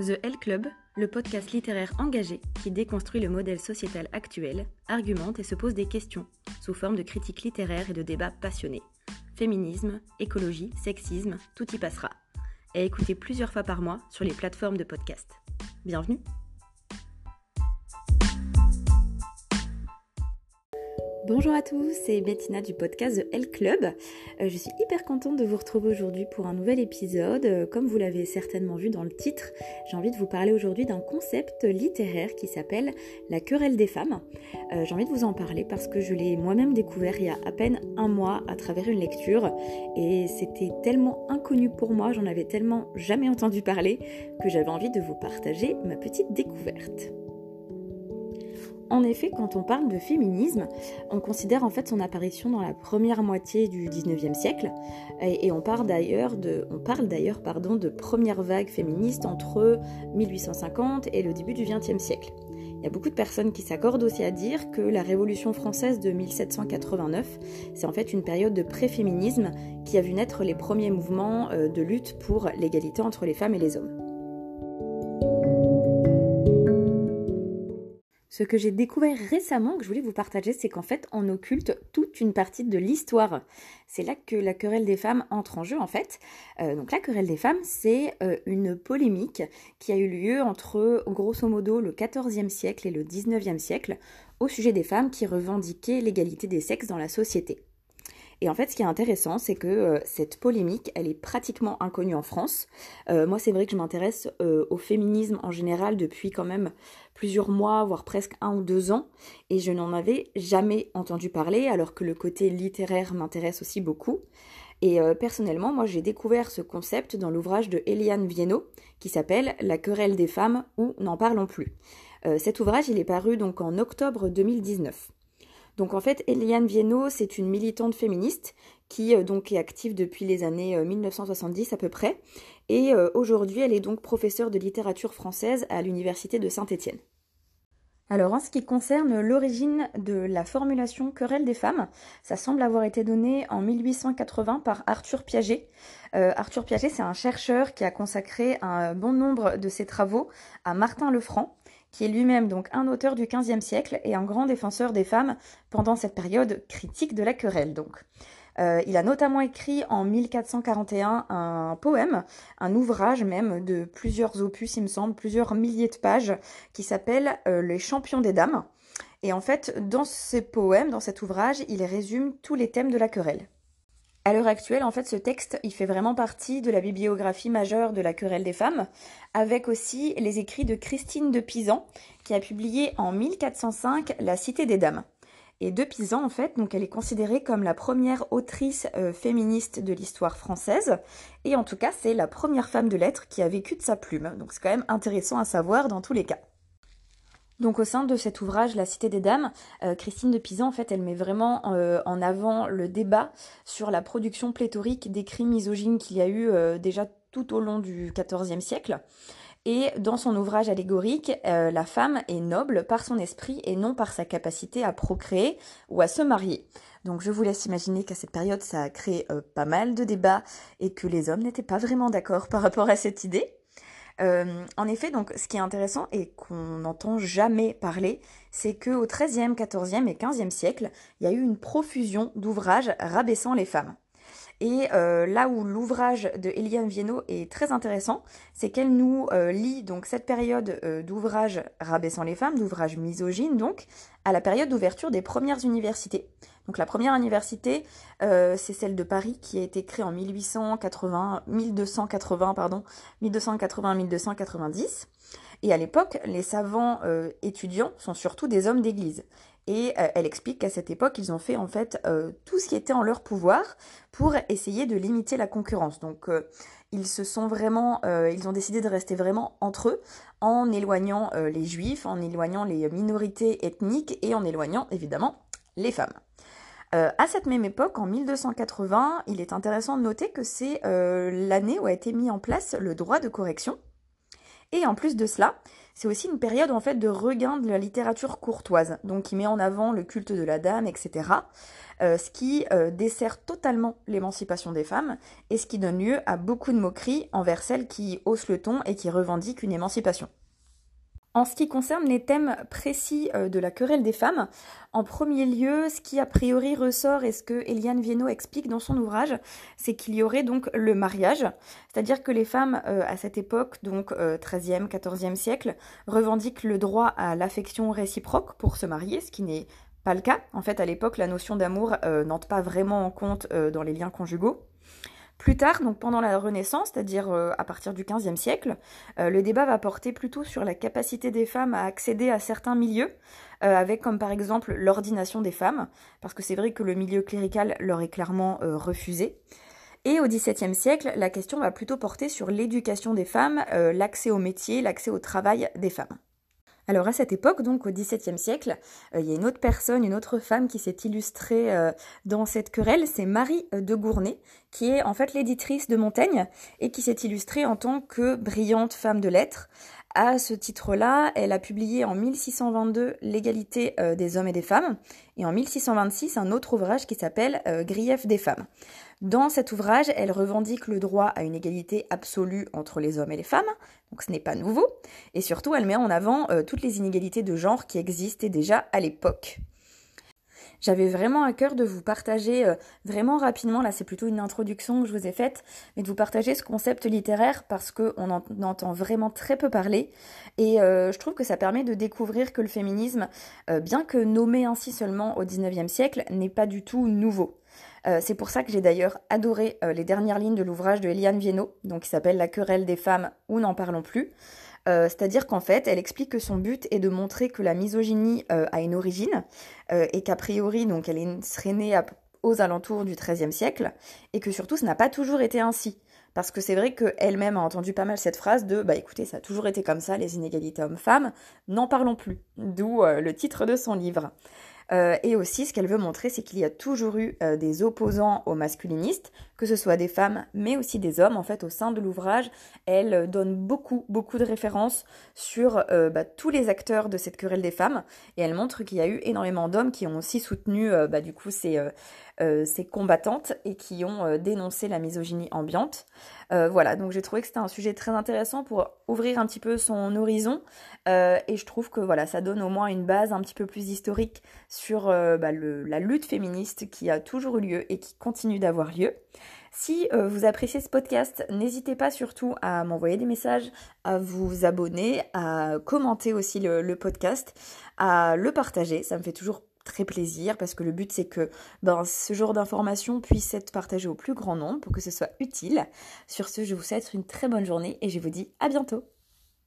The L Club, le podcast littéraire engagé qui déconstruit le modèle sociétal actuel, argumente et se pose des questions, sous forme de critiques littéraires et de débats passionnés. Féminisme, écologie, sexisme, tout y passera. Et écoutez plusieurs fois par mois sur les plateformes de podcast. Bienvenue Bonjour à tous, c'est Bettina du podcast The L Club. Euh, je suis hyper contente de vous retrouver aujourd'hui pour un nouvel épisode. Euh, comme vous l'avez certainement vu dans le titre, j'ai envie de vous parler aujourd'hui d'un concept littéraire qui s'appelle la querelle des femmes. Euh, j'ai envie de vous en parler parce que je l'ai moi-même découvert il y a à peine un mois à travers une lecture et c'était tellement inconnu pour moi, j'en avais tellement jamais entendu parler que j'avais envie de vous partager ma petite découverte. En effet, quand on parle de féminisme, on considère en fait son apparition dans la première moitié du 19e siècle, et, on parle d'ailleurs de, pardon de première vague féministe entre 1850 et le début du 20e siècle. Il y a beaucoup de personnes qui s'accordent aussi à dire que la Révolution française de 1789, c'est en fait une période de pré-féminisme qui a vu naître les premiers mouvements euh, de lutte pour l'égalité entre les femmes et les hommes. Ce que j'ai découvert récemment, que je voulais vous partager, c'est qu'en fait, on occulte toute une partie de l'histoire. C'est là que la querelle des femmes entre en jeu, en fait. Euh, donc la querelle des femmes, c'est euh, une polémique qui a eu lieu entre, grosso modo, le XIVe siècle et le XIXe siècle, au sujet des femmes qui revendiquaient l'égalité des sexes dans la société. Et en fait, ce qui est intéressant, c'est que euh, cette polémique, elle est pratiquement inconnue en France. moi, c'est vrai que je m'intéresse au féminisme en général depuis quand même plusieurs mois, voire presque un ou deux ans, et je n'en avais jamais entendu parler, alors que le côté littéraire m'intéresse aussi beaucoup. Et euh, personnellement, moi j'ai découvert ce concept dans l'ouvrage de Eliane Viennot, qui s'appelle La querelle des femmes ou N'en parlons plus. Euh, cet ouvrage, il est paru donc en octobre 2019. Donc en fait, Eliane Viennot, c'est une militante féministe qui euh, donc est active depuis les années 1970 à peu près et euh, aujourd'hui, elle est donc professeure de littérature française à l'université de Saint-Étienne. Alors en ce qui concerne l'origine de la formulation querelle des femmes, ça semble avoir été donné en 1880 par Arthur Piaget. Euh, Arthur Piaget, c'est un chercheur qui a consacré un bon nombre de ses travaux à Martin Lefranc, qui est lui-même donc un auteur du XVe siècle et un grand défenseur des femmes pendant cette période critique de la querelle donc. Euh, il a notamment écrit en 1441 un poème, un ouvrage même de plusieurs opus, il me semble, plusieurs milliers de pages, qui s'appelle euh, Les champions des dames. Et en fait, dans ce poème, dans cet ouvrage, il résume tous les thèmes de la querelle. À l'heure actuelle, en fait, ce texte, il fait vraiment partie de la bibliographie majeure de la querelle des femmes, avec aussi les écrits de Christine de Pisan, qui a publié en 1405 La Cité des Dames. Et de Pisan, en fait, donc elle est considérée comme la première autrice euh, féministe de l'histoire française. Et en tout cas, c'est la première femme de lettres qui a vécu de sa plume. Donc c'est quand même intéressant à savoir dans tous les cas. Donc au sein de cet ouvrage, La Cité des Dames, euh, Christine de Pisan, en fait, elle met vraiment euh, en avant le débat sur la production pléthorique d'écrits misogynes qu'il y a eu déjà tout au long du XIVe siècle. Et dans son ouvrage allégorique, euh, la femme est noble par son esprit et non par sa capacité à procréer ou à se marier. Donc je vous laisse imaginer qu'à cette période, ça a créé euh, pas mal de débats et que les hommes n'étaient pas vraiment d'accord par rapport à cette idée. Euh, en effet, donc, ce qui est intéressant et qu'on n'entend jamais parler, c'est qu'au XIIIe, XIVe et XVe siècle, il y a eu une profusion d'ouvrages rabaissant les femmes. Et euh, là où l'ouvrage de Eliane Viennot est très intéressant, c'est qu'elle nous euh, lit donc cette période euh, d'ouvrages rabaissant les femmes, d'ouvrages misogynes donc, à la période d'ouverture des premières universités. Donc la première université, c'est celle de Paris qui a été créée en 1880, 1280 pardon, 1280-1290. Et à l'époque, les savants étudiants sont surtout des hommes d'église. Et euh, elle explique qu'à cette époque, ils ont fait en fait euh, tout ce qui était en leur pouvoir pour essayer de limiter la concurrence. Donc euh, ils se sont vraiment, ils ont décidé de rester vraiment entre eux en éloignant les juifs, en éloignant les minorités ethniques et en éloignant évidemment les femmes. à cette même époque, en 1280, il est intéressant de noter que c'est l'année où a été mis en place le droit de correction. Et en plus de cela, c'est aussi une période en fait de regain de la littérature courtoise, donc qui met en avant le culte de la dame, etc. Euh, ce qui euh, dessert totalement l'émancipation des femmes et ce qui donne lieu à beaucoup de moqueries envers celles qui haussent le ton et qui revendiquent une émancipation. En ce qui concerne les thèmes précis euh, de la querelle des femmes, en premier lieu, ce qui a priori ressort et ce que Eliane Viennot explique dans son ouvrage, c'est qu'il y aurait donc le mariage, c'est-à-dire que les femmes euh, à cette époque, donc 13e, euh, 14e siècle, revendiquent le droit à l'affection réciproque pour se marier, ce qui n'est pas le cas. En fait, à l'époque, la notion d'amour n'entre pas vraiment en compte dans les liens conjugaux. Plus tard, donc pendant la Renaissance, c'est-à-dire euh, à partir du XVe siècle, euh, le débat va porter plutôt sur la capacité des femmes à accéder à certains milieux, euh, avec comme par exemple l'ordination des femmes, parce que c'est vrai que le milieu clérical leur est clairement refusé. Et au XVIIe siècle, la question va plutôt porter sur l'éducation des femmes, l'accès au métier, l'accès au travail des femmes. Alors à cette époque, donc au XVIIe siècle, euh, il y a une autre personne, une autre femme qui s'est illustrée euh, dans cette querelle, c'est Marie euh, de Gournay, qui est en fait l'éditrice de Montaigne et qui s'est illustrée en tant que brillante femme de lettres. À ce titre-là, elle a publié en 1622 L'égalité des hommes et des femmes et en 1626 un autre ouvrage qui s'appelle Grief des femmes. Dans cet ouvrage, elle revendique le droit à une égalité absolue entre les hommes et les femmes, donc ce n'est pas nouveau, et surtout elle met en avant euh, toutes les inégalités de genre qui existaient déjà à l'époque. J'avais vraiment à cœur de vous partager euh, vraiment rapidement, là c'est plutôt une introduction que je vous ai faite, mais de vous partager ce concept littéraire parce qu'on en entend vraiment très peu parler et euh, je trouve que ça permet de découvrir que le féminisme, bien que nommé ainsi seulement au 19e siècle, n'est pas du tout nouveau. Euh, c'est pour ça que j'ai d'ailleurs adoré euh, les dernières lignes de l'ouvrage de Eliane Viennot, donc qui s'appelle La querelle des femmes ou n'en parlons plus. Euh, c'est-à-dire qu'en fait, elle explique que son but est de montrer que la misogynie a une origine et qu'a priori, donc, elle serait née aux alentours du XIIIe siècle et que surtout, ce n'a pas toujours été ainsi. Parce que c'est vrai qu'elle-même a entendu pas mal cette phrase de bah écoutez, ça a toujours été comme ça, les inégalités hommes-femmes, n'en parlons plus. D'où le titre de son livre. Euh, et aussi, ce qu'elle veut montrer, c'est qu'il y a toujours eu euh, des opposants aux masculinistes, que ce soit des femmes, mais aussi des hommes. En fait, au sein de l'ouvrage, elle euh, donne beaucoup, beaucoup de références sur bah, tous les acteurs de cette querelle des femmes, et elle montre qu'il y a eu énormément d'hommes qui ont aussi soutenu, bah, du coup, ces, ces combattantes et qui ont dénoncé la misogynie ambiante. voilà, donc j'ai trouvé que c'était un sujet très intéressant pour ouvrir un petit peu son horizon, et je trouve que voilà, ça donne au moins une base un petit peu plus historique sur euh, bah, la lutte féministe qui a toujours eu lieu et qui continue d'avoir lieu. Si euh, vous appréciez ce podcast, n'hésitez pas surtout à m'envoyer des messages, à vous abonner, à commenter aussi le, podcast, à le partager. Ça me fait toujours très plaisir parce que le but c'est que ben, ce genre d'informations puisse être partagé au plus grand nombre pour que ce soit utile. Sur ce, je vous souhaite une très bonne journée et je vous dis à bientôt.